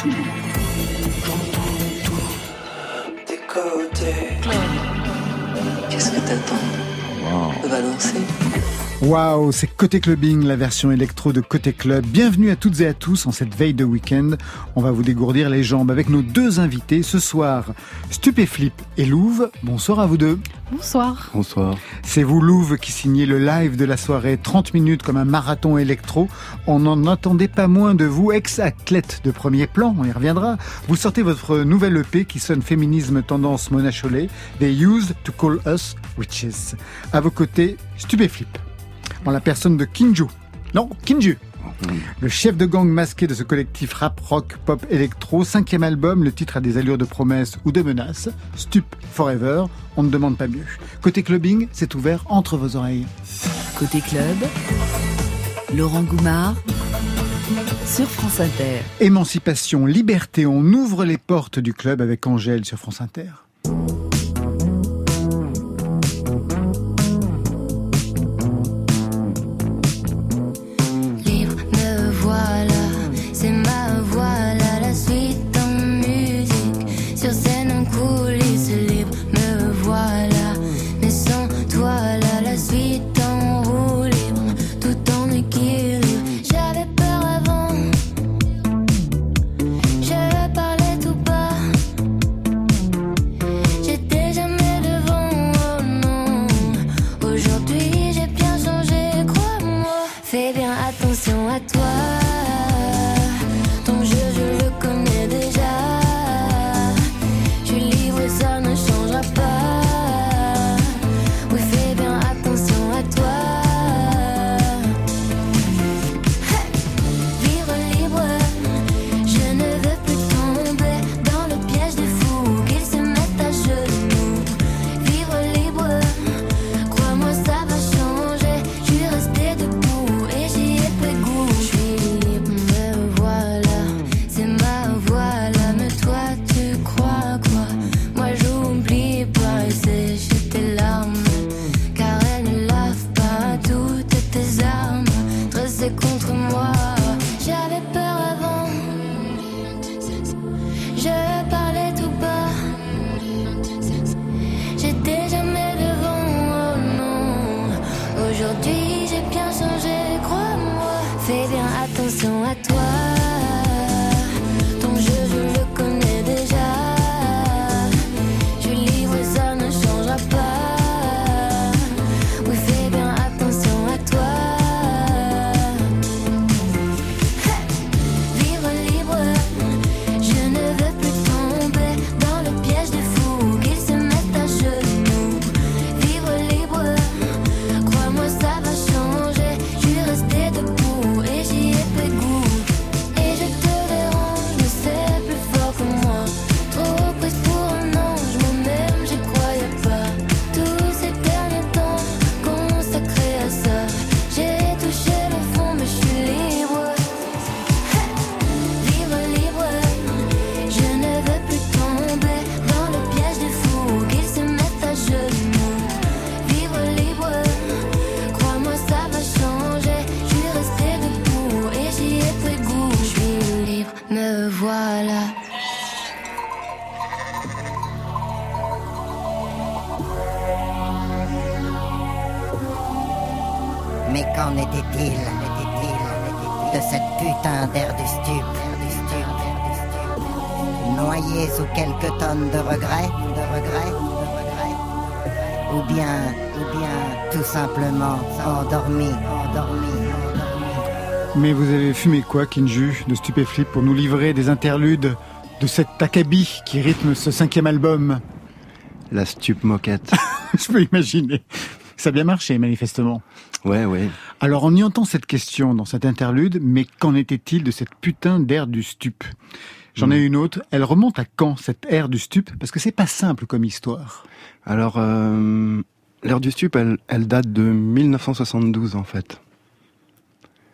tout. J'entends tout. Des côtés. Qu'est-ce que t'attends? On va danser. Waouh, c'est Côté Clubbing, la version électro de Côté Club. Bienvenue à toutes et à tous en cette veille de week-end. On va vous dégourdir les jambes avec nos deux invités ce soir, Stupéflip et Louve. Bonsoir à vous deux. Bonsoir. Bonsoir. C'est vous Louve qui signez le live de la soirée 30 minutes comme un marathon électro. On n'en attendait pas moins de vous, ex-athlète de premier plan, on y reviendra. Vous sortez votre nouvelle EP qui sonne féminisme tendance Mona Chollet, They Used to Call Us Witches. À vos côtés, Stupéflip en la personne de Kinju. Non, Kinju. Le chef de gang masqué de ce collectif rap, rock, pop, électro, cinquième album, le titre a des allures de promesses ou de menaces. Stup Forever, on ne demande pas mieux. Côté clubbing, c'est ouvert entre vos oreilles. Côté club, Laurent Goumard sur France Inter. Émancipation, liberté, on ouvre les portes du club avec Angèle sur France Inter. attention à toi. Mais vous avez fumé quoi, Kinju, de Stupéflip, pour nous livrer des interludes de cet acabit qui rythme ce cinquième album? La stup moquette. Je peux imaginer. Ça a bien marché, manifestement. Ouais, ouais. Alors, on y entend cette question dans cet interlude, mais qu'en était-il de cette putain d'ère du stup J'en ai hmm. une autre. Elle remonte à quand, cette ère du stup Parce que c'est pas simple comme histoire. Alors, euh, l'ère du stup, elle, elle date de 1972, en fait.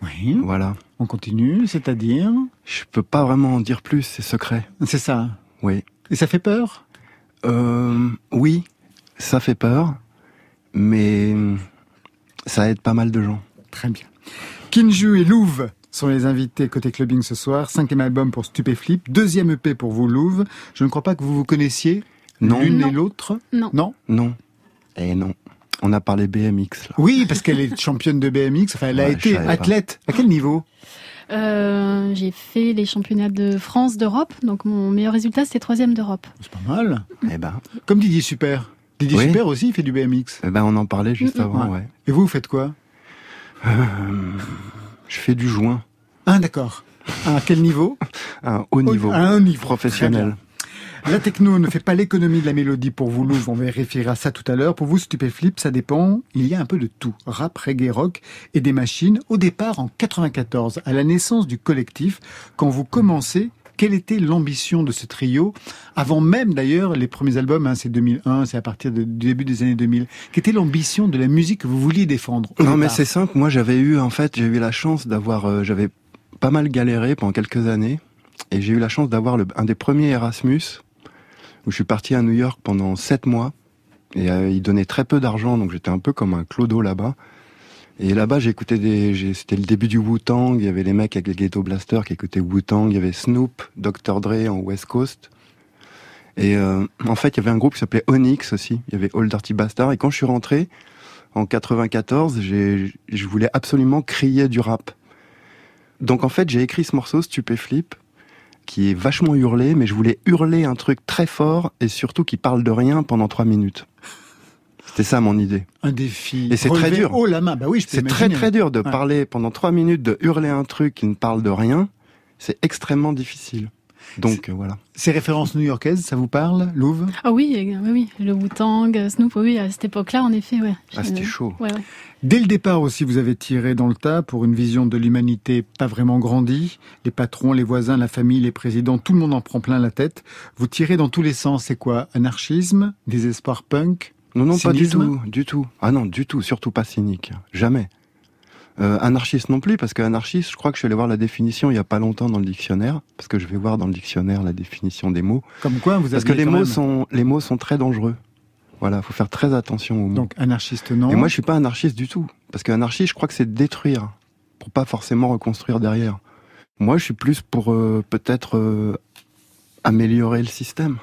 Oui. Voilà. On continue, c'est-à-dire Je peux pas vraiment en dire plus, c'est secret. C'est ça. Oui. Et ça fait peur? Euh, Oui, ça fait peur, mais ça aide pas mal de gens. Très bien. Kinju et Louve sont les invités côté clubbing ce soir. Cinquième album pour Stupéflip, deuxième EP pour vous, Louvre. Je ne crois pas que vous vous connaissiez l'une et l'autre. Non. Non? Non. Eh non. On a parlé BMX. Là. Oui, parce qu'elle est championne de BMX. Enfin, elle a été pas. athlète. À quel niveau? Euh, j'ai fait les championnats de France, d'Europe. Donc mon meilleur résultat, c'était troisième d'Europe. C'est pas mal. Eh ben, Comme Didier Super. Didier Oui. Super aussi, il fait du BMX. eh ben, on en parlait juste avant, Ouais. ouais. Et vous, vous faites quoi? Euh, je fais du joint Ah, d'accord. À quel niveau? À un haut niveau, À un niveau. Très professionnel. La techno ne fait pas l'économie de la mélodie pour vous, Louvre. On vérifiera ça tout à l'heure. Pour vous, Stupéflip, ça dépend. Il y a un peu de tout. Rap, reggae, rock et des machines. Au départ, en 94, à la naissance du collectif, quand vous commencez, quelle était l'ambition de ce trio? Avant même, d'ailleurs, les premiers albums, hein, c'est 2001, c'est à partir de- du début des années 2000. Quelle était l'ambition de la musique que vous vouliez défendre Non, mais c'est simple. Moi, j'avais eu, en fait, j'ai eu la chance d'avoir, euh, j'avais pas mal galéré pendant quelques années, et j'ai eu la chance d'avoir un des premiers Erasmus, où je suis parti à New York pendant sept mois, et euh, ils donnaient très peu d'argent, donc j'étais un peu comme un clodo là-bas. Et là-bas, écouté des, c'était le début du Wu-Tang, il y avait les mecs avec les Ghetto Blasters qui écoutaient Wu-Tang, il y avait Snoop, Dr. Dre en West Coast. Et euh, en fait, il y avait un groupe qui s'appelait Onyx aussi, il y avait Old Dirty Bastard, et quand je suis rentré, en 94, j'ai, je voulais absolument crier du rap. Donc en fait, j'ai écrit ce morceau, Stupéflip, qui est vachement hurlé, mais je voulais hurler un truc très fort et surtout qui parle de rien pendant trois minutes. C'était ça mon idée. Un défi. Et c'est très dur. la main. Bah oui, C'est très très dur de Ouais. parler pendant trois minutes, de hurler un truc qui ne parle de rien. C'est extrêmement difficile. Donc euh, voilà. Ces références new-yorkaises, ça vous parle, Louvre? Ah oui, euh, oui, oui, le Wu-Tang, euh, Snoop, oui, à cette époque-là, en effet, ouais. Ah, c'était Euh, chaud. Ouais, ouais. Dès le départ aussi, vous avez tiré dans le tas pour une vision de l'humanité pas vraiment grandie. Les patrons, les voisins, la famille, les présidents, tout le monde en prend plein la tête. Vous tirez dans tous les sens. C'est quoi? Anarchisme Désespoir punk? Non, non, pas du tout, du tout. Ah non, du tout, surtout pas cynique. Jamais. Euh, anarchiste non plus, parce que anarchiste, je crois que je suis allé voir la définition il y a pas longtemps dans le dictionnaire, parce que je vais voir dans le dictionnaire la définition des mots. Comme quoi, vous Parce que les mots même- sont, les mots sont très dangereux. Voilà, faut faire très attention aux mots. Donc anarchiste non. Et moi, je suis pas anarchiste du tout. Parce que anarchiste, je crois que c'est détruire, pour pas forcément reconstruire derrière. Moi, je suis plus pour euh, peut-être euh, améliorer le système.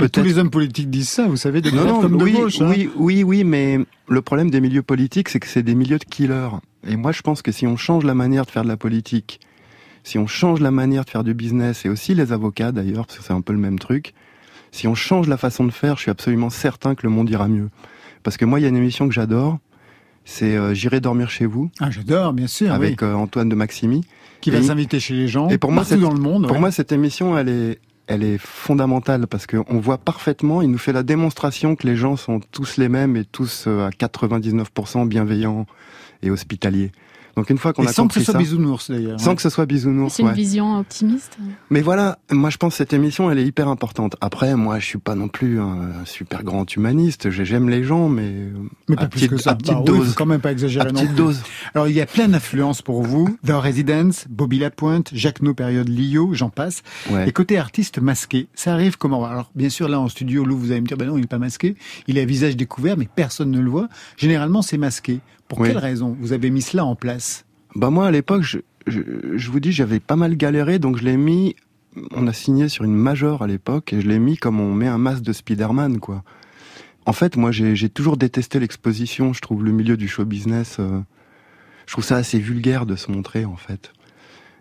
Mais tous les hommes politiques disent ça, vous savez, de Non, non, comme de oui, gauche. hein. oui, oui, oui, mais le problème des milieux politiques, c'est que c'est des milieux de killers. Et moi, je pense que si on change la manière de faire de la politique, si on change la manière de faire du business, et aussi les avocats d'ailleurs, parce que c'est un peu le même truc, si on change la façon de faire, je suis absolument certain que le monde ira mieux. Parce que moi, il y a une émission que j'adore, c'est euh, J'irai dormir chez vous, Ah, j'adore, bien sûr. avec oui. euh, Antoine de Maximi. Qui va s'inviter chez les gens, et pour moi, partout dans le monde. Pour ouais. moi, cette émission, elle est, elle est fondamentale parce qu'on voit parfaitement, il nous fait la démonstration que les gens sont tous les mêmes et tous euh, à 99% bienveillants et hospitaliers. Donc une fois qu'on Et a sans que compris ce soit ça, bisounours d'ailleurs. sans ouais. que ce soit bisounours, C'est une ouais. vision optimiste. Mais voilà, moi je pense que cette émission, elle est hyper importante. Après, moi, je suis pas non plus un super grand humaniste. J'ai- J'aime les gens, mais Mais pas à plus petite, que ça. à petite Bah dose. quand même pas exagérer à non petite plus. dose. Alors il y a plein d'influences pour vous. The Residence, Bobby Lapointe, Jacques No, période Lio, j'en passe. Ouais. Et côté artiste masqué, ça arrive comment? Alors bien sûr là en studio, Lou, vous allez me dire, ben non, il est pas masqué. Il a visage découvert, mais personne ne le voit. Généralement, c'est masqué. Pour Oui. quelle raison vous avez mis cela en place? Bah moi à l'époque, je, je, je vous dis, j'avais pas mal galéré, donc je l'ai mis. On a signé sur une major à l'époque et je l'ai mis comme on met un masque de Spider-Man, quoi. En fait, moi, j'ai toujours détesté l'exposition. Je trouve le milieu du show business, euh, je trouve ça assez vulgaire de se montrer, en fait.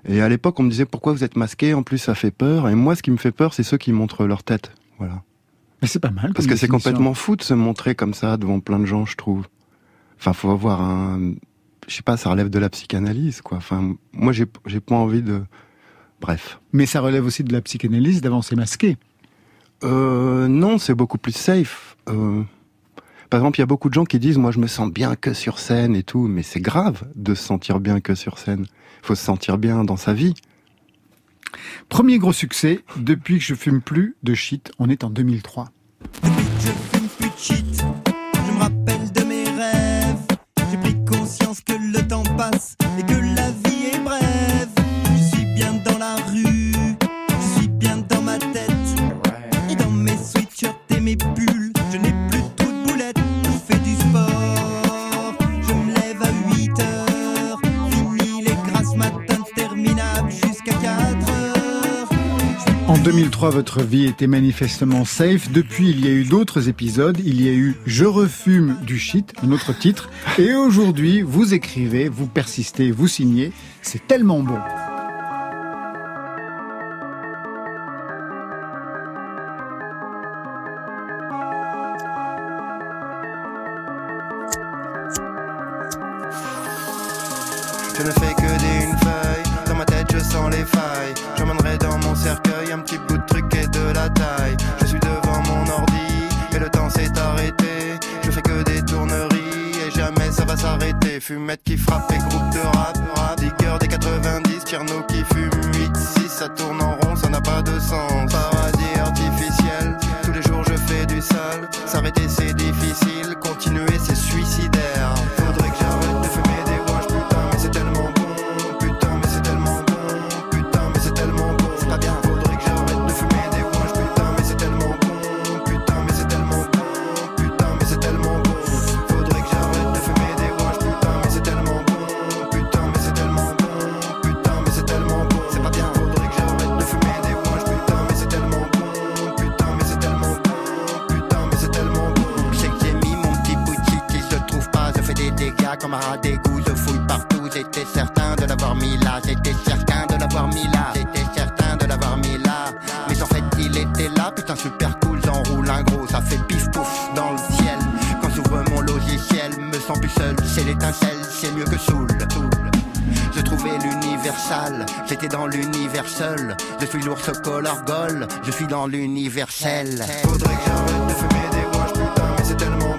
Et à l'époque, on me disait pourquoi vous êtes masqué? En plus, ça fait peur. Et moi, ce qui me fait peur, c'est ceux qui montrent leur tête. Voilà. Mais c'est pas mal. Parce que c'est complètement fou de se montrer comme ça devant plein de gens, je trouve. Enfin, faut avoir un, je sais pas, ça relève de la psychanalyse, quoi. Enfin, moi, j'ai, j'ai pas envie de, bref. Mais ça relève aussi de la psychanalyse d'avancer masqué. Euh, non, c'est beaucoup plus safe. Euh, par exemple, il y a beaucoup de gens qui disent, moi, je me sens bien que sur scène et tout, mais c'est grave de se sentir bien que sur scène. Il faut se sentir bien dans sa vie. Premier gros succès, depuis que je fume plus de shit, on est en 2003. Depuis que je fume plus de shit, le temps passe et que 2003, votre vie était manifestement safe. Depuis, il y a eu d'autres épisodes. Il y a eu Je refume du shit, un autre titre. Et aujourd'hui, vous écrivez, vous persistez, vous signez. C'est tellement bon. Sens les failles. J'emmènerai dans mon cercueil un petit bout de truc et de la taille. Je suis devant mon ordi, et le temps s'est arrêté. Je fais que des tourneries, et jamais ça va s'arrêter. Fumette qui frappe et groupe de rap, rap. Des 90, Tierno qui fume 8-6, ça tourne en rond, ça n'a pas de sens. Paradis artificiel, tous les jours je fais du sale. S'arrêter c'est difficile, continuer c'est suicidaire. Un d'égout. Je fouille partout. J'étais certain de l'avoir mis là. J'étais certain de l'avoir mis là. J'étais certain de l'avoir mis là. Mais en fait, il était là. Putain, super cool. J'enroule un gros. Ça fait pif pouf dans le ciel. Quand s'ouvre mon logiciel, me sens plus seul. C'est l'étincelle. C'est mieux que Soul. Je trouvais l'universal, j'étais dans l'univers seul. Je suis l'ours color gold, je suis dans l'universel. Faudrait que j'arrête de fumer des putain, mais c'est tellement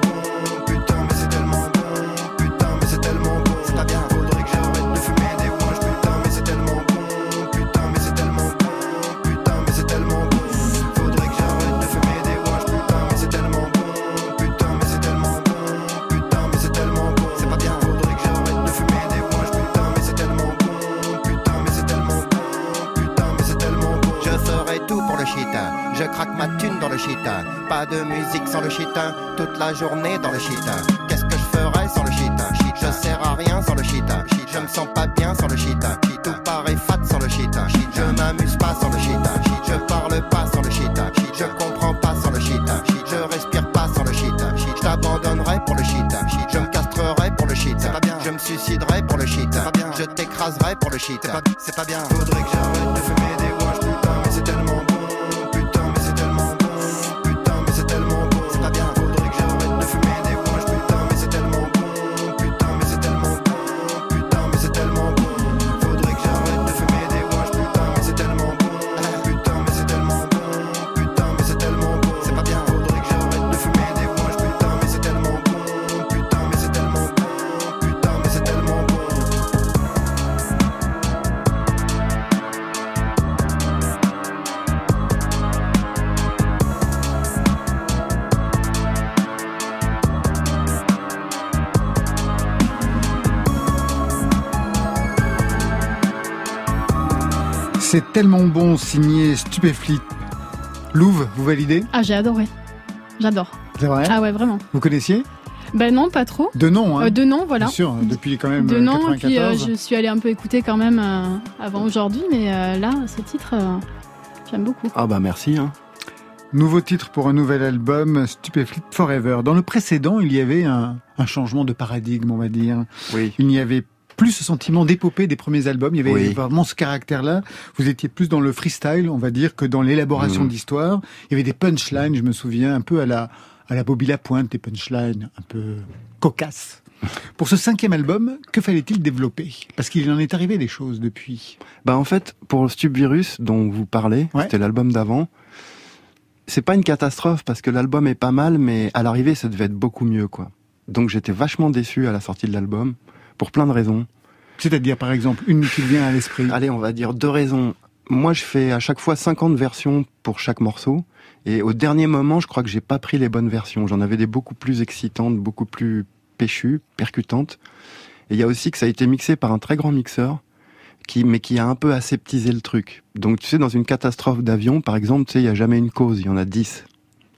de musique sans le shit. Toute la journée dans le shit. Qu'est-ce que je ferais sans le shit Je sers à rien sans le shit. Je me sens pas bien sans le shit. Tout paraît fat sans le shit. Je m'amuse pas sans le shit. Je parle pas sans le shit. Je comprends pas sans le shit. Je respire pas sans le shit. Je t'abandonnerai pour le shit. Je me castrerai pour le shit. Je me suiciderai pour le shit. Je t'écraserai pour le shit. C'est pas bien. Faudrait que C'est tellement bon, signé Stupéflit. Louve, vous validez Ah, j'ai adoré. J'adore. C'est vrai Ah ouais, vraiment. Vous connaissiez Ben non, pas trop. De nom, hein Euh, de nom, voilà. Bien sûr, depuis quand même De euh, nom, et puis euh, 94. je suis allée un peu écouter quand même euh, avant aujourd'hui, mais euh, là, ce titre, euh, j'aime beaucoup. Ah bah merci. Hein. Nouveau titre pour un nouvel album, Stupéflit Forever. Dans le précédent, il y avait un, un changement de paradigme, on va dire. Oui. Il n'y avait plus ce sentiment d'épopée des premiers albums. Il y avait Oui. vraiment ce caractère-là. Vous étiez plus dans le freestyle, on va dire, que dans l'élaboration Mhm. d'histoire. Il y avait des punchlines, je me souviens, un peu à la, à la Bobby Lapointe, des punchlines un peu cocasses. Pour ce cinquième album, que fallait-il développer? Parce qu'il en est arrivé des choses depuis. Bah en fait, pour Stubvirus dont vous parlez, Ouais. c'était l'album d'avant. C'est pas une catastrophe parce que l'album est pas mal, mais à l'arrivée, ça devait être beaucoup mieux, quoi. Donc j'étais vachement déçu à la sortie de l'album pour plein de raisons. C'est-à-dire, par exemple, une qui vient à l'esprit. Allez, on va dire deux raisons. Moi, je fais à chaque fois 50 versions pour chaque morceau. Et au dernier moment, je crois que j'ai pas pris les bonnes versions. J'en avais des beaucoup plus excitantes, beaucoup plus péchues, percutantes. Et il y a aussi que ça a été mixé par un très grand mixeur, qui, mais qui a un peu aseptisé le truc. Donc, tu sais, dans une catastrophe d'avion, par exemple, tu sais, il y a jamais une cause, il y en a 10.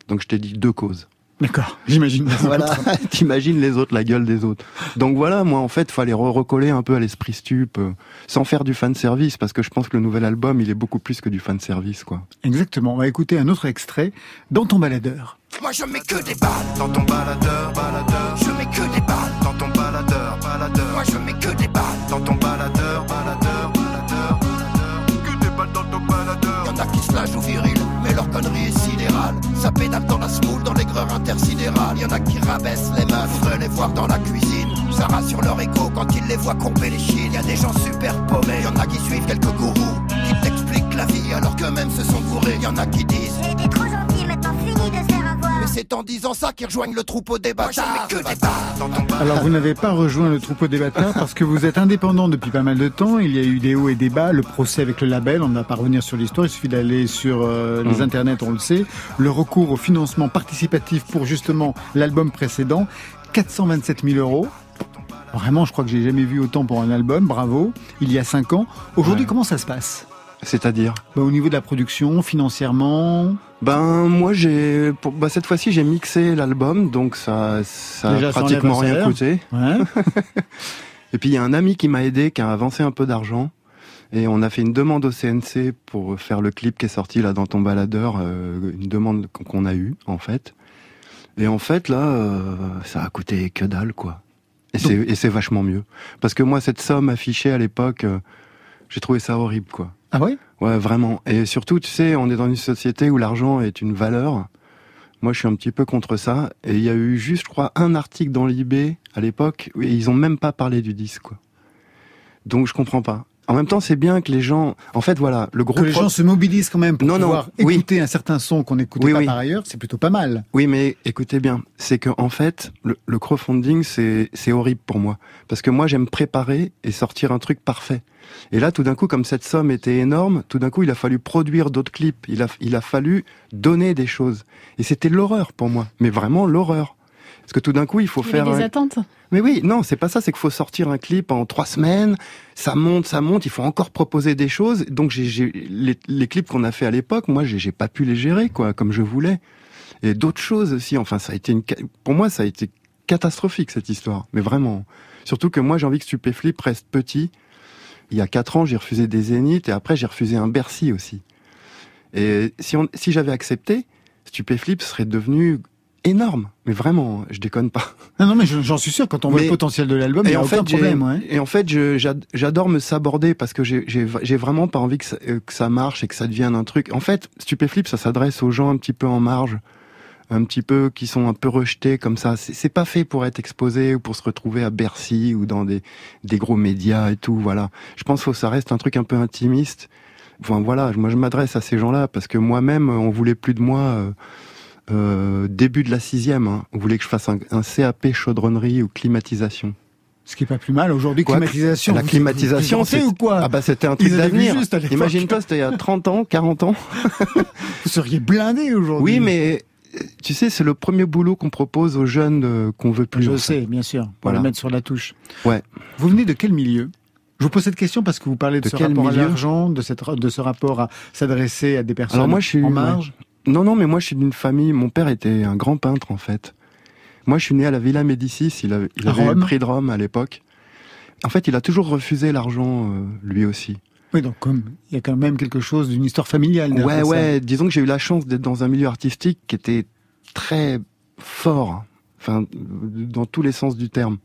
Donc, je t'ai dit deux causes. D'accord, j'imagine. Voilà, t'imagines les autres, la gueule des autres. Donc voilà, moi en fait, fallait recoller un peu à l'esprit stup, euh, sans faire du fan service, parce que je pense que le nouvel album, il est beaucoup plus que du fan service, quoi. Exactement. On va écouter un autre extrait dans ton baladeur. Moi je mets que des balles dans ton baladeur, baladeur. Je mets que des balles dans ton baladeur, baladeur. Moi je mets que des balles dans ton baladeur, baladeur, baladeur, baladeur. Que des balles dans ton baladeur. Y'en a qui se la jouent viril, mais leur connerie Ça pédale dans la smoule, dans l'aigreur intersidérale. Y'en a qui rabaissent les meufs, faudrait les voir dans la cuisine. Ça rassure leur écho quand ils les voient courber les chines. Y a des gens super paumés, y'en a qui suivent quelques gourous qui t'expliquent la vie alors qu'eux-mêmes se sont bourrés. Y'en a qui disent. Mais c'est en disant ça qu'ils rejoignent le troupeau des bâtards. Alors vous n'avez pas rejoint le troupeau des bâtards parce que vous êtes indépendant depuis pas mal de temps. Il y a eu des hauts et des bas, le procès avec le label, on ne va pas revenir sur l'histoire, il suffit d'aller sur euh, les internets, on le sait. Le recours au financement participatif pour justement l'album précédent, 427 000 euros. Vraiment, je crois que j'ai jamais vu autant pour un album, bravo. Il y a cinq ans. Aujourd'hui, Ouais. comment ça se passe? C'est-à-dire Bah, Au niveau de la production, financièrement, Ben moi j'ai, bah, cette fois-ci j'ai mixé l'album, donc ça, ça Déjà, a pratiquement rien coûté. ouais. Et puis il y a un ami qui m'a aidé, qui a avancé un peu d'argent. Et on a fait une demande au CNC pour faire le clip qui est sorti là dans ton baladeur, euh, une demande qu'on- a eue en fait. Et en fait là, euh, ça a coûté que dalle quoi. Et c'est et c'est vachement mieux. Parce que moi cette somme affichée à l'époque, euh, j'ai trouvé ça horrible quoi. Ah ouais? Ouais, vraiment. Et surtout, tu sais, on est dans une société où l'argent est une valeur. Moi, je suis un petit peu contre ça. Et il y a eu juste, je crois, un article dans l'IB à l'époque, et ils ont même pas parlé du disque, quoi. Donc, je comprends pas. En même temps, c'est bien que les gens, en fait, voilà, le gros Que les pro- gens se mobilisent quand même pour Non, non, pouvoir oui. écouter un certain son qu'on n'écoutait Oui, pas oui. par ailleurs, c'est plutôt pas mal. Oui, mais écoutez bien, c'est que en fait, le, le crowdfunding, c'est c'est horrible pour moi, parce que moi, j'aime préparer et sortir un truc parfait. Et là, tout d'un coup, comme cette somme était énorme, tout d'un coup, il a fallu produire d'autres clips. Il a il a fallu donner des choses. Et c'était l'horreur pour moi, mais vraiment l'horreur. Parce que tout d'un coup, il faut Il faire. des un- attentes. Mais oui, non, c'est pas ça. C'est qu'il faut sortir un clip en trois semaines. Ça monte, ça monte. Il faut encore proposer des choses. Donc, j'ai, les, les clips qu'on a fait à l'époque, moi, j'ai, pas pu les gérer, quoi, comme je voulais. Et d'autres choses aussi. Enfin, ça a été une, pour moi, ça a été catastrophique cette histoire. Mais vraiment. Surtout que moi, j'ai envie que Stupéflip reste petit. Il y a quatre ans, j'ai refusé des Zéniths et après, j'ai refusé un Bercy aussi. Et si on, si j'avais accepté, Stupéflip serait devenu énorme. Mais vraiment, je déconne pas. Non, non, mais je- j'en suis sûr, quand on voit Mais- le potentiel de l'album, il n'y a aucun j'ai- problème. ouais. et en fait, j'adore me saborder parce que j'ai vraiment pas envie que ça, euh, que ça marche et que ça devienne un truc. En fait, Stupéflip, ça s'adresse aux gens un petit peu en marge, un petit peu qui sont un peu rejetés comme ça. C'est pas fait pour être exposé ou pour se retrouver à Bercy ou dans des, des gros médias et tout. Voilà. Je pense que ça reste un truc un peu intimiste. Enfin voilà, moi je m'adresse à ces gens-là parce que moi-même, on voulait plus de moi. euh, euh, début de la sixième, hein. on voulait que je fasse un, un CAP chaudronnerie ou climatisation. Ce qui est pas plus mal. Aujourd'hui, climatisation. La climatisation, c'est ou quoi Ah bah c'était un truc d'avenir. Imagine-toi, c'était il y a 30 ans, 40 ans. Vous seriez blindé aujourd'hui. Oui, mais tu sais, c'est le premier boulot qu'on propose aux jeunes euh, qu'on veut plus. Je en le fait. sais, bien sûr. Pour Voilà. le mettre sur la touche. Ouais. Vous venez de quel milieu? Je vous pose cette question parce que vous parlez de, De ce quel rapport à l'argent, de, cette, de ce rapport à s'adresser à des personnes Alors moi, je suis en ouais. marge? Non, non, mais moi, je suis d'une famille. Mon père était un grand peintre, en fait. Moi, je suis né à la Villa Médicis. Il avait, il avait le prix de Rome à l'époque. En fait, il a toujours refusé l'argent, euh, lui aussi. Oui, donc comme il y a quand même quelque chose d'une histoire familiale. Ouais, ça. ouais. Disons que j'ai eu la chance d'être dans un milieu artistique qui était très fort, enfin, dans tous les sens du terme.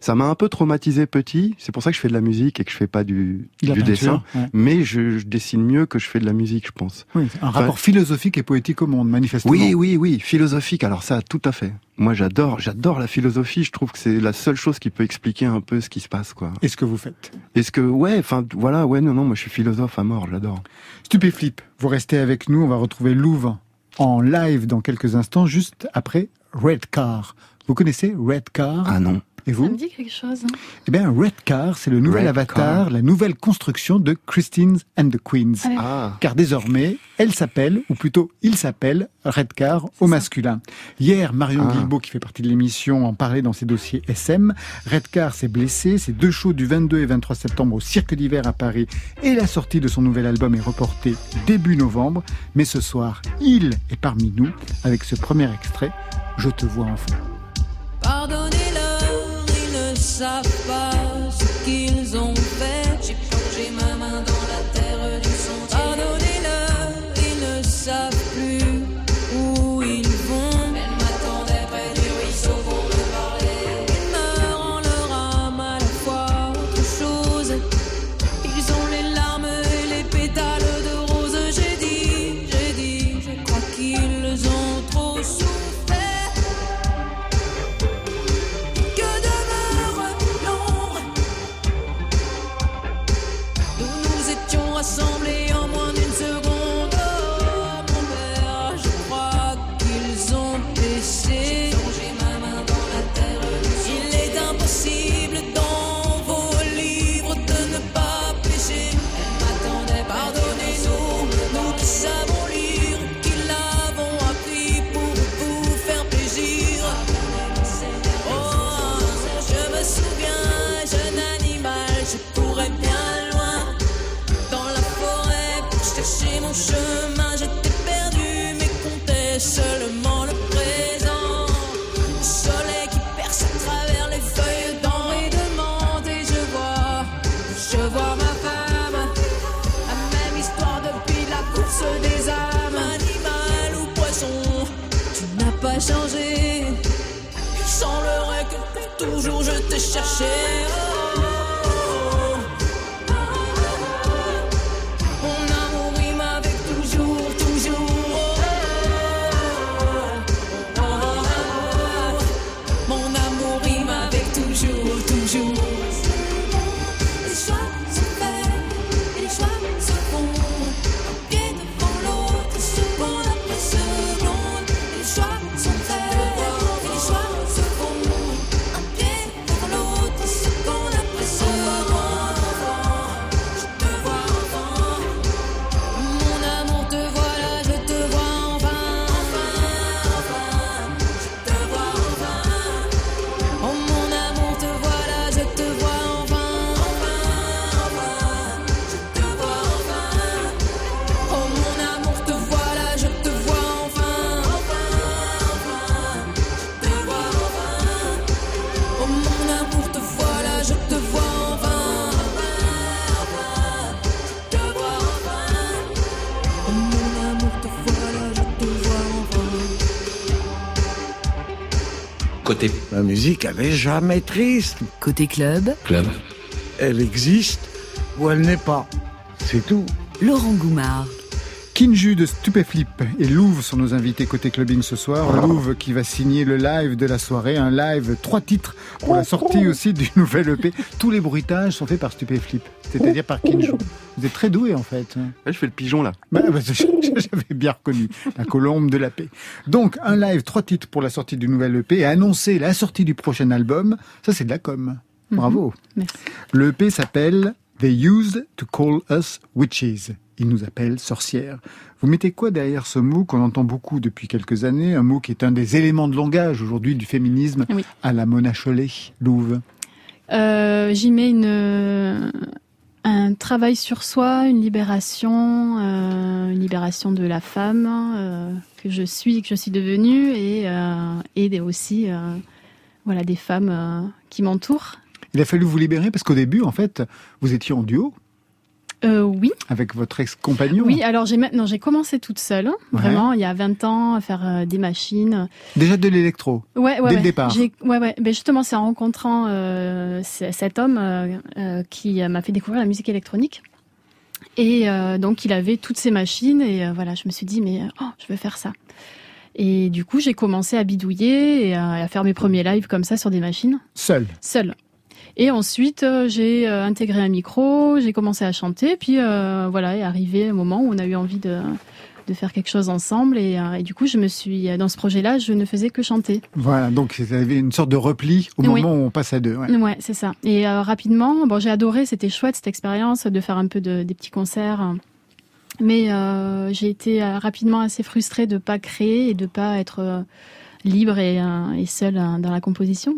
Ça m'a un peu traumatisé petit. C'est pour ça que je fais de la musique et que je fais pas du, La du peinture, dessin. ouais. Mais je, je dessine mieux que je fais de la musique, je pense. Oui, un rapport philosophique et poétique au monde, manifestement. Oui, oui, oui, philosophique. Alors ça, tout à fait. Moi, j'adore, j'adore la philosophie. Je trouve que c'est la seule chose qui peut expliquer un peu ce qui se passe, quoi. Et ce que vous faites. Est-ce que, ouais, enfin, voilà, ouais, non, non, moi, je suis philosophe à mort. J'adore. Stupéflip, vous restez avec nous. On va retrouver Louvre en live dans quelques instants, juste après Red Car. Vous connaissez Red Car? Ah non. Et Ça vous me dit quelque chose. hein. Eh bien, Red Car, c'est le nouvel Red avatar, Car. la nouvelle construction de Christine and the Queens. Allez. Ah. Car désormais, elle s'appelle, ou plutôt il s'appelle, Redcar au masculin. Hier, Marion Ah. Guilbault, qui fait partie de l'émission, en parlait dans ses dossiers SM. Redcar s'est blessé. Ses deux shows du 22 et 23 septembre au Cirque d'hiver à Paris et la sortie de son nouvel album est reportée début novembre. Mais ce soir, il est parmi nous avec ce premier extrait, Je te vois enfant. Pardonnez-leur, ils La musique, elle est jamais triste. Côté club, club. Elle existe ou elle n'est pas. C'est tout. Laurent Goumard. Kinju de Stupéflip et Louve sont nos invités côté clubbing ce soir. Louve qui va signer le live de la soirée, un live trois titres pour la sortie aussi du nouvel EP. Tous les bruitages sont faits par Stupéflip, c'est-à-dire par Kinju. Vous êtes très doué en fait. Ouais, je fais le pigeon là. Bah, bah, J'avais bien reconnu la colombe de la paix. Donc un live trois titres pour la sortie du nouvel EP et annoncer la sortie du prochain album. Ça c'est de la com. Bravo. Merci. Le EP s'appelle They Used to Call Us Witches. Ils nous appellent sorcières. Vous mettez quoi derrière ce mot qu'on entend beaucoup depuis quelques années, un mot qui est un des éléments de langage aujourd'hui du féminisme Oui. à la Mona Chollet, Louve? Euh, J'y mets une, un travail sur soi, une libération, euh, une libération de la femme euh, que je suis, que je suis devenue, et, euh, et aussi euh, voilà, des femmes euh, qui m'entourent. Il a fallu vous libérer parce qu'au début, en fait, vous étiez en duo Euh, oui, avec votre ex-compagnon. oui. Alors j'ai maintenant j'ai commencé toute seule, hein, Ouais. vraiment, il y a 20 ans, à faire euh, des machines. Déjà de l'électro. Ouais, ouais, Dès ouais. le départ. Ouais, ouais. Ben justement, c'est en rencontrant euh, cet homme qui m'a fait découvrir la musique électronique. Et donc, il avait toutes ces machines et voilà, je me suis dit, mais oh, je veux faire ça. Et du coup, j'ai commencé à bidouiller et à, à faire mes premiers lives comme ça sur des machines, Seul. seule. Et ensuite, euh, j'ai euh, intégré un micro, j'ai commencé à chanter, puis euh, voilà, est arrivé un moment où on a eu envie de, de faire quelque chose ensemble. Et, euh, et du coup, je me suis dans ce projet-là, je ne faisais que chanter. Voilà, donc vous avez une sorte de repli au Oui. moment où on passe à deux. ouais. Ouais, c'est ça. Et euh, rapidement, bon, j'ai adoré, c'était chouette cette expérience de faire un peu de, des petits concerts. Mais euh, j'ai été rapidement assez frustrée de pas créer et de pas être libre et, et seule dans la composition.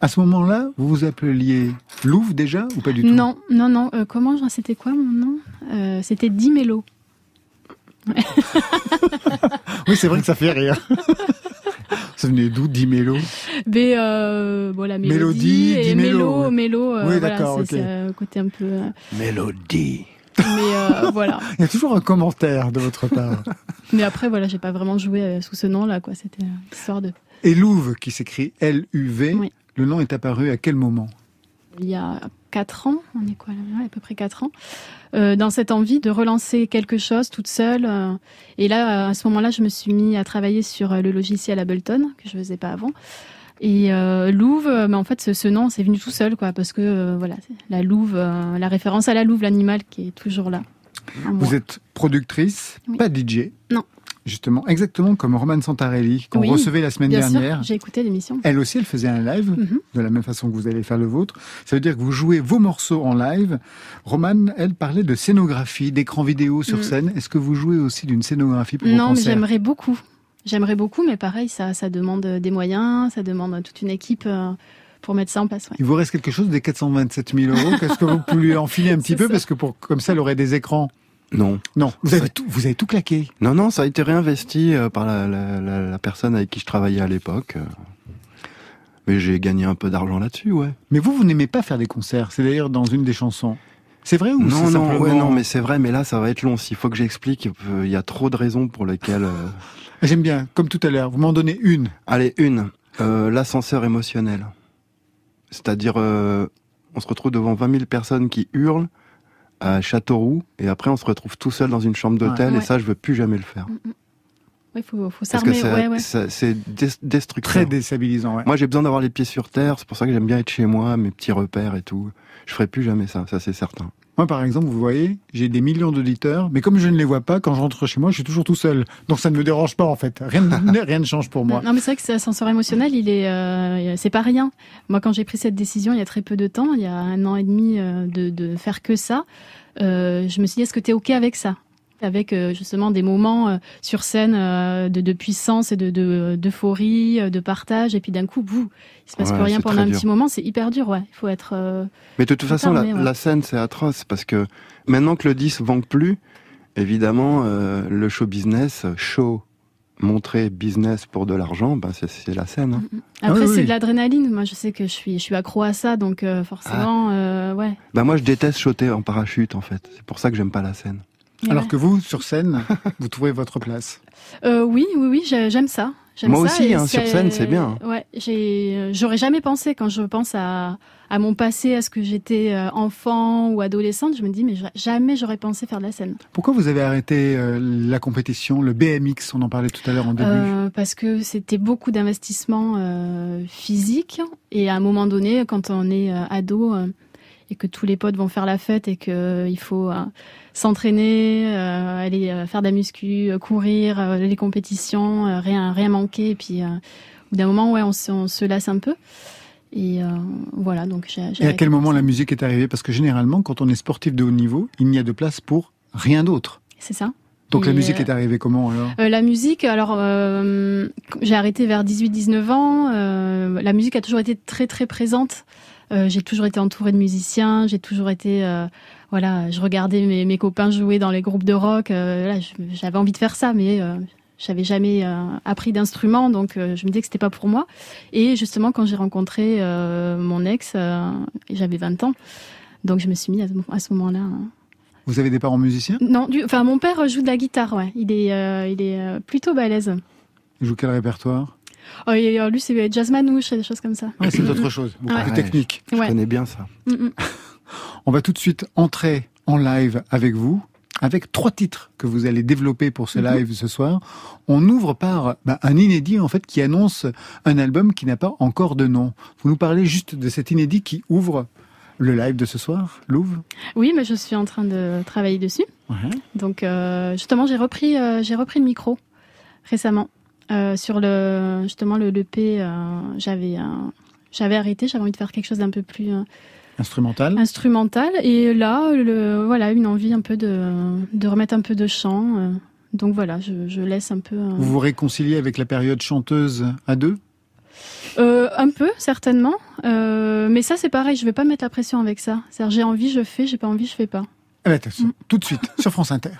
À ce moment-là, vous vous appeliez Louve déjà ou pas du tout? Non, non, non. euh, comment C'était quoi mon nom? Euh, C'était Dimelo. Oui, c'est vrai que ça fait rire. Ça venait d'où, dit Mélo Mais euh, bon, la mélodie, Mélodie, et dit mélo, mélo, euh, Oui, voilà, d'accord, c'est ok. un côté un peu. euh, Mélodie. mais euh, voilà. Il y a toujours un commentaire de votre part. Mais après, voilà, j'ai pas vraiment joué euh, sous ce nom-là, quoi. C'était euh, histoire de. Et Louve, qui s'écrit L-U-V, Oui. Le nom est apparu à quel moment il y a quatre ans, on est quoi là à peu près quatre ans, euh, dans cette envie de relancer quelque chose toute seule. euh, et là, à ce moment-là, je me suis mis à travailler sur euh, le logiciel Ableton que je faisais pas avant. Et euh, Louve, mais en fait, ce, ce nom, c'est venu tout seul, quoi, parce que voilà, la Louve, la référence à la Louve, l'animal qui est toujours là. moi. Vous êtes productrice, Oui. pas DJ. Non. Justement, exactement comme Romane Santarelli, qu'on Oui, recevait la semaine Bien dernière. j'ai écouté l'émission. Elle aussi, elle faisait un live, Mhm. de la même façon que vous allez faire le vôtre. Ça veut dire que vous jouez vos morceaux en live. Romane, elle parlait de scénographie, d'écran vidéo sur Mm. scène. Est-ce que vous jouez aussi d'une scénographie pour vos Non, mais j'aimerais beaucoup. J'aimerais beaucoup, mais pareil, ça, ça demande des moyens, ça demande toute une équipe euh, pour mettre ça en place. ouais. Il vous reste quelque chose des 427 000 euros Qu'est-ce que vous pouvez lui enfiler un petit peu? ça. Parce que pour, comme ça, elle aurait des écrans. Non. Non, vous avez tout, vous avez tout claqué. Non, non, ça a été réinvesti euh, par la, la, la, la personne avec qui je travaillais à l'époque. euh. Mais j'ai gagné un peu d'argent là-dessus, ouais. Mais vous, vous n'aimez pas faire des concerts. C'est d'ailleurs dans une des chansons. C'est vrai ou Non, non, simplement... ouais, non, mais c'est vrai, mais là, ça va être long. S'il faut que j'explique, il y a trop de raisons pour lesquelles... euh, J'aime bien, comme tout à l'heure. Vous m'en donnez une. Allez, une. Euh, L'ascenseur émotionnel. C'est-à-dire, euh, on se retrouve devant 20 000 personnes qui hurlent à Châteauroux, et après, on se retrouve tout seul dans une chambre d'hôtel, Ouais. et ça, je veux plus jamais le faire. Il faut, faut Parce que s'armer. c'est Ouais, ouais. destructeur. Très déstabilisant, ouais. Moi, j'ai besoin d'avoir les pieds sur terre. C'est pour ça que j'aime bien être chez moi, mes petits repères et tout. Je ferai plus jamais ça, ça c'est certain. Moi, par exemple, vous voyez, j'ai des millions d'auditeurs, mais comme je ne les vois pas, quand je rentre chez moi, je suis toujours tout seul. Donc ça ne me dérange pas, en fait. Rien, ne- rien ne change pour moi. Non, mais c'est vrai que cet ascenseur émotionnel, il est, euh, c'est pas rien. Moi, quand j'ai pris cette décision il y a très peu de temps, il y a un an et demi, euh, de, de faire que ça, euh, je me suis dit, est-ce que tu es OK avec ça? Avec euh, justement des moments euh, sur scène euh, de, de puissance et de de- d'euphorie, de, partage, et puis d'un coup, bouh, il se passe Ouais, plus rien pendant un dur. petit moment. C'est hyper dur, ouais. Il faut être. euh, Mais de toute façon, la, t'armer, ouais. la scène, c'est atroce parce que maintenant que le disque vend plus, évidemment, euh, le show business, show, montrer business pour de l'argent, ben c'est la scène. hein. Après, Ah oui, c'est oui. de l'adrénaline. Moi, je sais que je suis, je suis accro à ça, donc euh, forcément, euh, ouais. Ben moi, je déteste sauter en parachute, en fait. C'est pour ça que j'aime pas la scène. Alors que vous, sur scène, vous trouvez votre place. Euh, oui, oui, oui, j'ai- j'aime ça. Moi ça aussi, hein, sur scène, c'est bien. Ouais, euh, j'aurais jamais pensé quand je pense à, à mon passé, à ce que j'étais euh, enfant ou adolescente, je me dis mais ja- jamais j'aurais pensé faire de la scène. Pourquoi vous avez arrêté la compétition, le BMX, on en parlait tout à l'heure en début? Euh, parce que c'était beaucoup d'investissement euh, physique et à un moment donné, quand on est ado et que tous les potes vont faire la fête et que euh, il faut euh, s'entraîner, euh, aller faire de la muscu, courir, les compétitions, rien rien manquer et puis au bout d'un moment ouais on se, on se lasse un peu et euh, voilà donc j'ai Et à quel moment ça. la musique est arrivée? Parce que généralement, quand on est sportif de haut niveau, il n'y a de place pour rien d'autre. c'est ça Donc Et, la musique euh, est arrivée comment alors? Euh, la musique, alors j'ai arrêté vers 18-19 ans. la musique a toujours été très très présente. Euh, j'ai toujours été entourée de musiciens. J'ai toujours été, euh, voilà, je regardais mes, mes copains jouer dans les groupes de rock. euh, j'avais envie de faire ça, mais j'avais jamais appris d'instrument, donc je me disais que c'était pas pour moi. Et justement, quand j'ai rencontré mon ex, j'avais 20 ans, donc je me suis mis à, à ce moment-là. hein. Vous avez des parents musiciens? Non, du, enfin mon père joue de la guitare, ouais. Il est, il est plutôt balèze. Ils jouent quel répertoire? Oh, et, euh, lui, c'est jazz manouche et des choses comme ça. Ouais, C'est autre chose, beaucoup Ouais. plus Ouais. technique. Je Ouais. connais bien ça. Mm, mm. On va tout de suite entrer en live avec vous, avec trois titres que vous allez développer pour ce Mhm. live ce soir. On ouvre par bah, un inédit en fait qui annonce un album qui n'a pas encore de nom. Vous nous parlez juste de cet inédit qui ouvre le live de ce soir, Louvre Oui, mais je suis en train de travailler dessus. Ouais. Donc, euh, justement, j'ai repris, euh, j'ai repris le micro récemment Euh, sur le justement le l'EP. Euh, j'avais, euh, j'avais arrêté. J'avais envie de faire quelque chose d'un peu plus Instrumental. instrumental. Et là, le, voilà, une envie un peu de, de remettre un peu de chant. donc voilà, je, je laisse un peu. Vous vous réconciliez avec la période chanteuse à deux? Euh, un peu, certainement. Euh, mais ça, c'est pareil, je vais pas mettre la pression avec ça. C'est-à-dire, j'ai envie, je fais, j'ai pas envie, je fais pas. Eh ben, attention, tout de suite sur France Inter.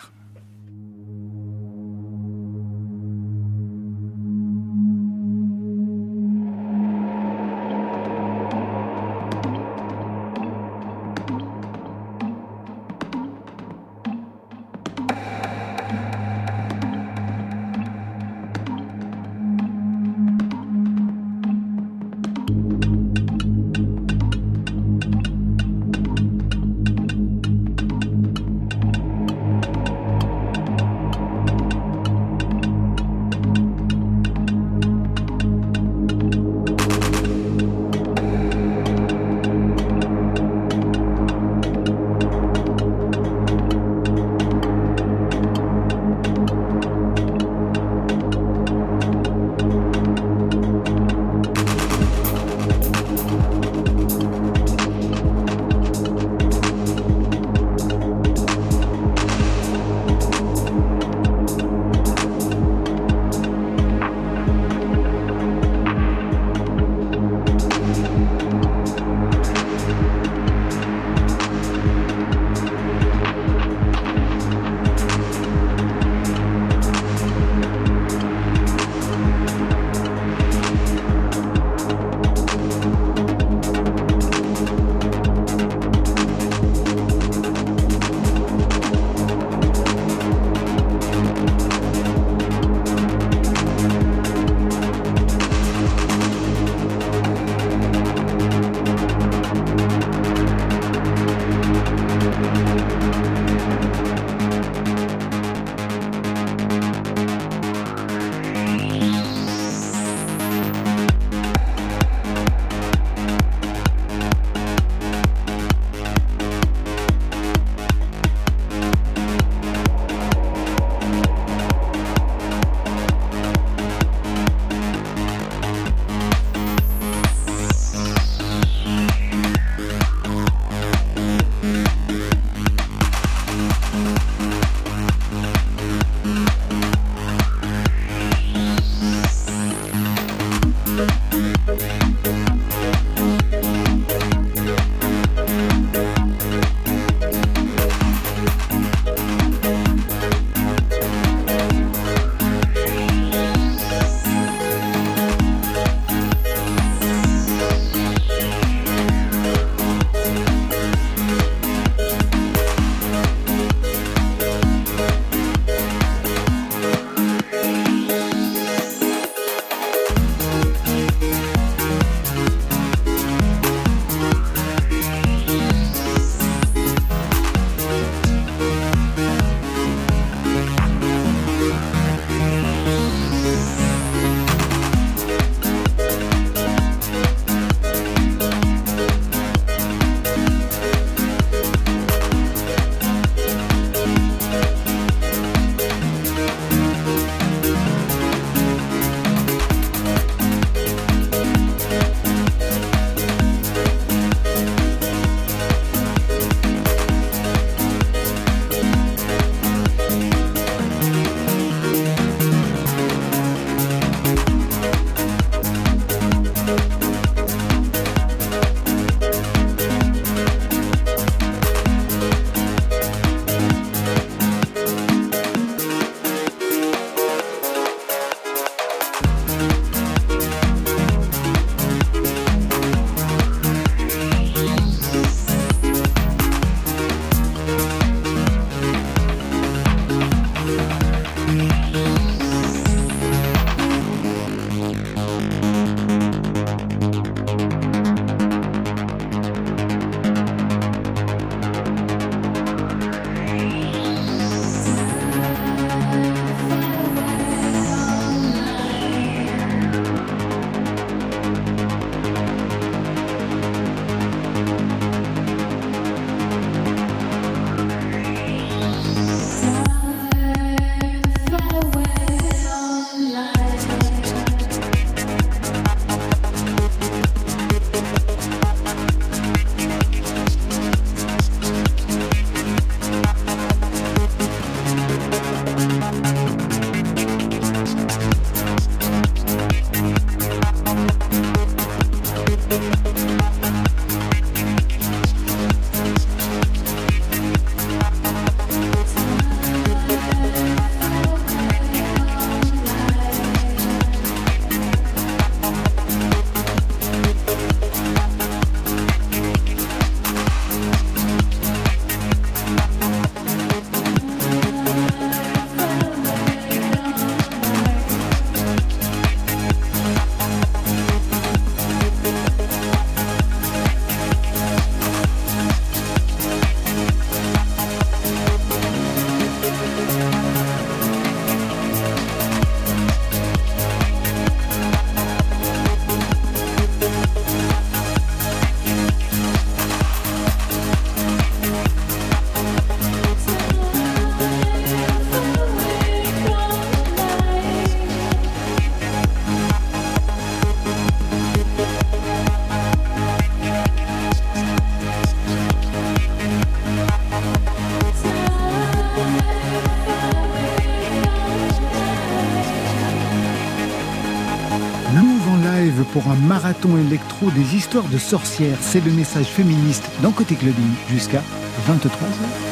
Marathon électro des histoires de sorcières. C'est le message féministe dans Côté Clubbing jusqu'à 23h.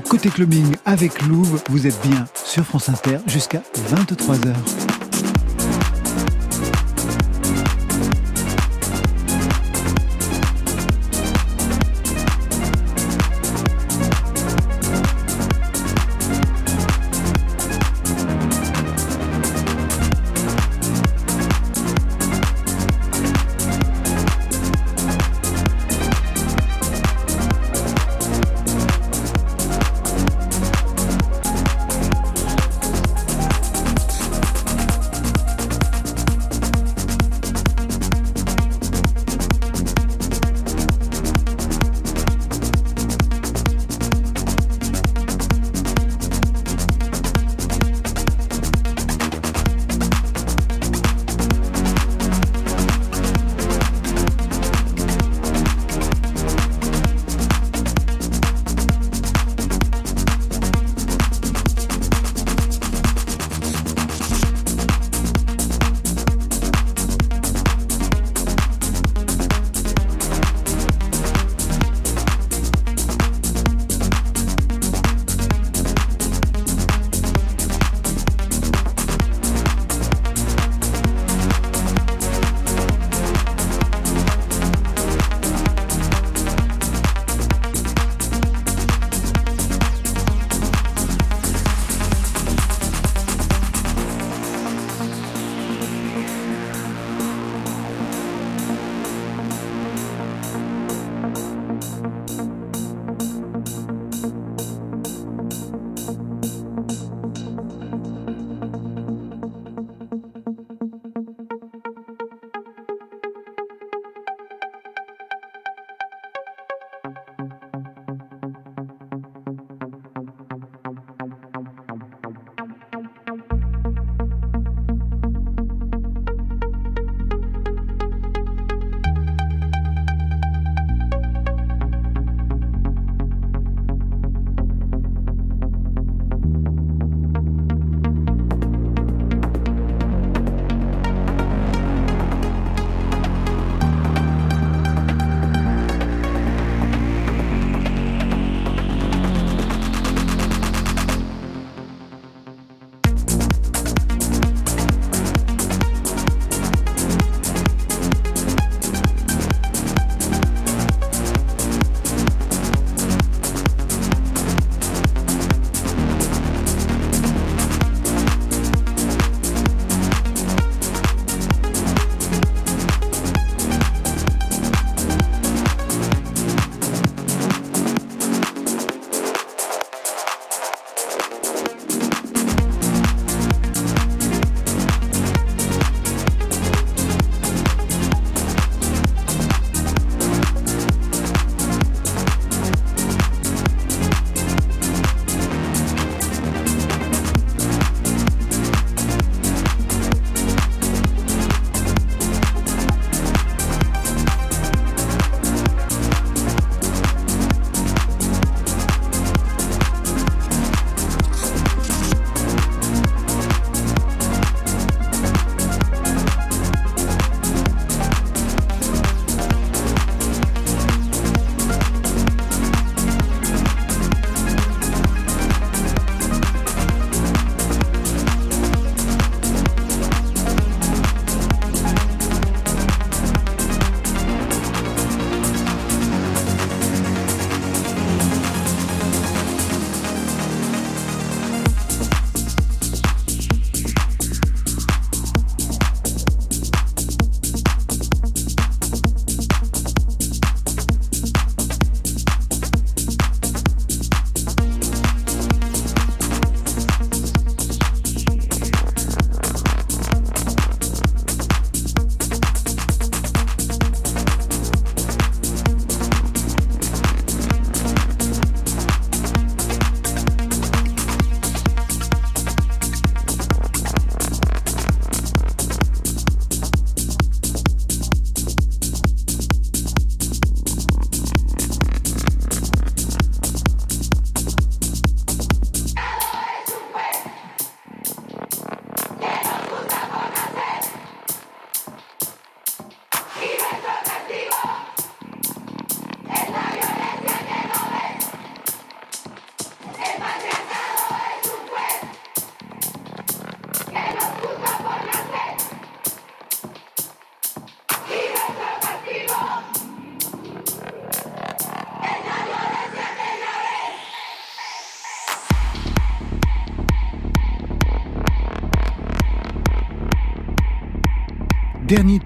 Côté clubbing avec Louvre. Vous êtes bien sur France Inter jusqu'à 23h.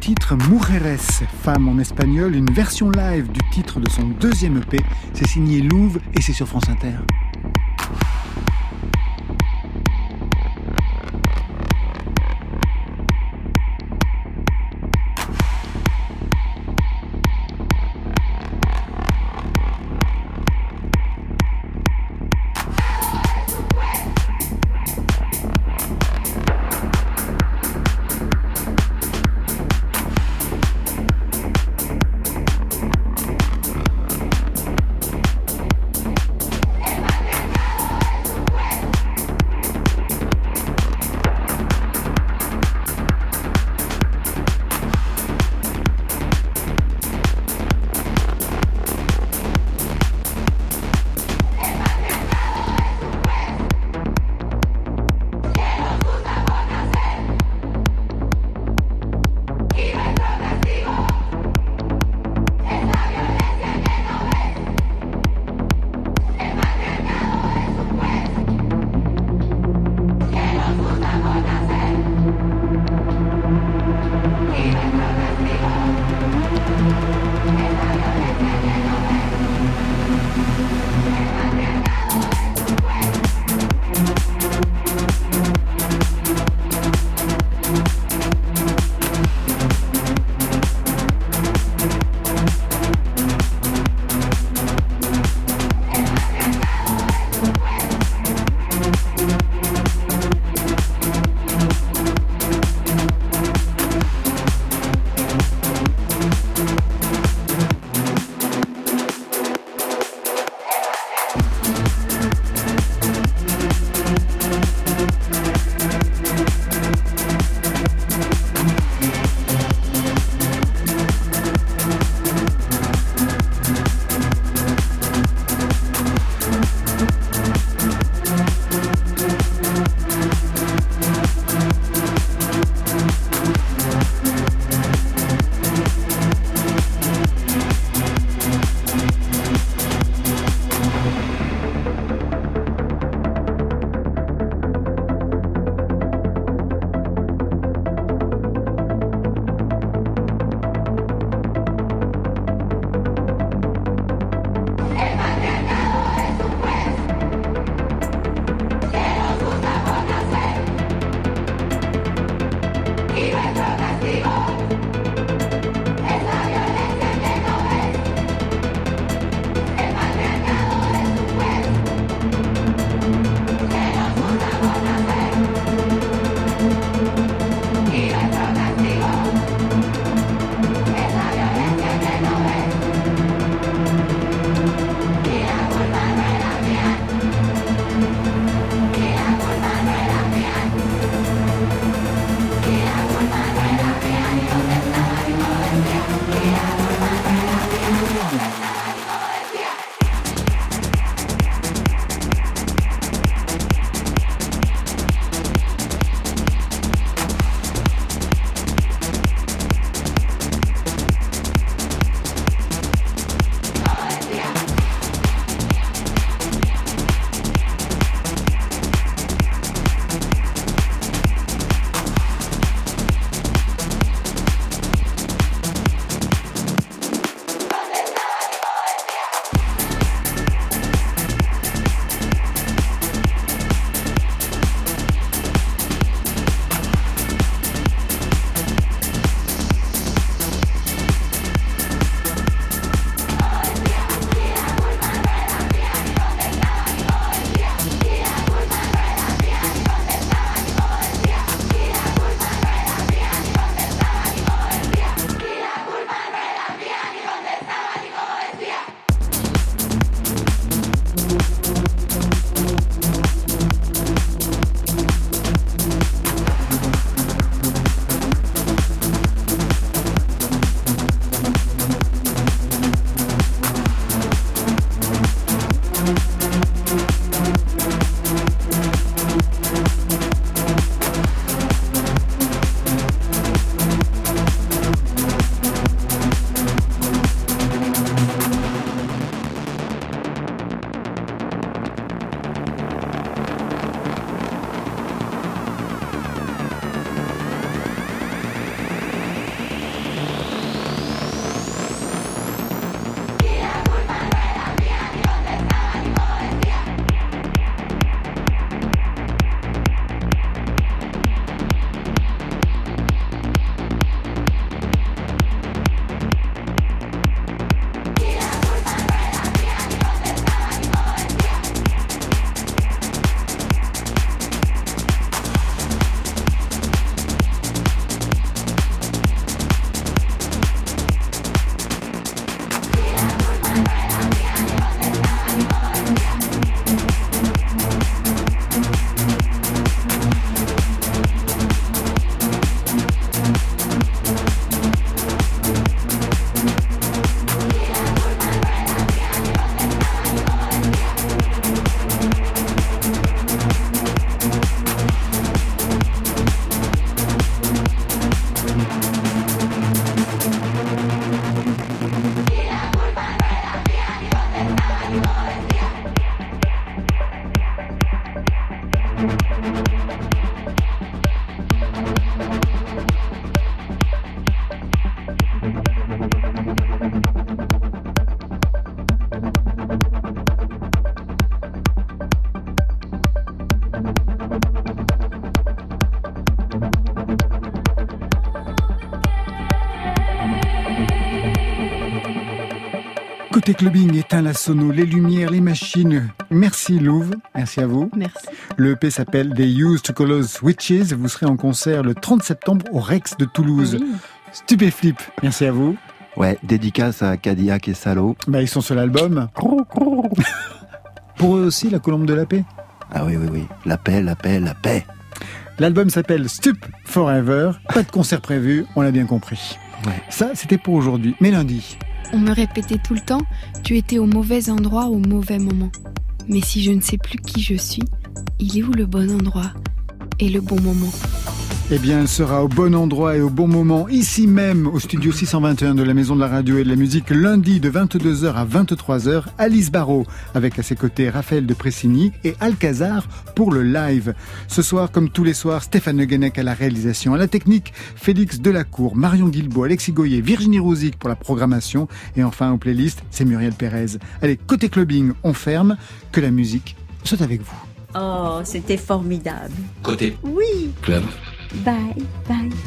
Titre, Mujeres, femme en espagnol, une version live du titre de son deuxième EP. C'est signé Louvre et c'est sur France Inter. Côté clubbing, éteint la sono, les lumières, les machines. Merci Louve, merci à vous. Merci. Le EP s'appelle They Used to Call Us Witches. Vous serez en concert le 30 septembre au Rex de Toulouse. Oui. Stupéflip, merci à vous. Ouais, dédicace à Cadillac et Salo. Bah, ils sont sur l'album. Pour eux aussi, la colombe de la paix. Ah oui, oui, oui. La paix, la paix, la paix. L'album s'appelle Stup Forever. Pas de concert prévu, on l'a bien compris. Ouais. Ça, c'était pour aujourd'hui. Mais lundi, On me répétait tout le temps, tu étais au mauvais endroit au mauvais moment. Mais si je ne sais plus qui je suis, il est où le bon endroit et le bon moment? Eh bien, elle sera au bon endroit et au bon moment, ici même, au studio 621 de la Maison de la Radio et de la Musique, lundi de 22h à 23h, Alice Barrault, avec à ses côtés Raphaël de Pressigny et Alcazar pour le live. Ce soir, comme tous les soirs, Stéphane Le Guenec à la réalisation, à la technique, Félix Delacour, Marion Guilbault, Alexis Goyer, Virginie Rouzic pour la programmation, et enfin, aux playlists, c'est Muriel Pérez. Allez, côté clubbing, on ferme, que la musique soit avec vous. Oh, c'était formidable. Côté Oui. club. 拜拜。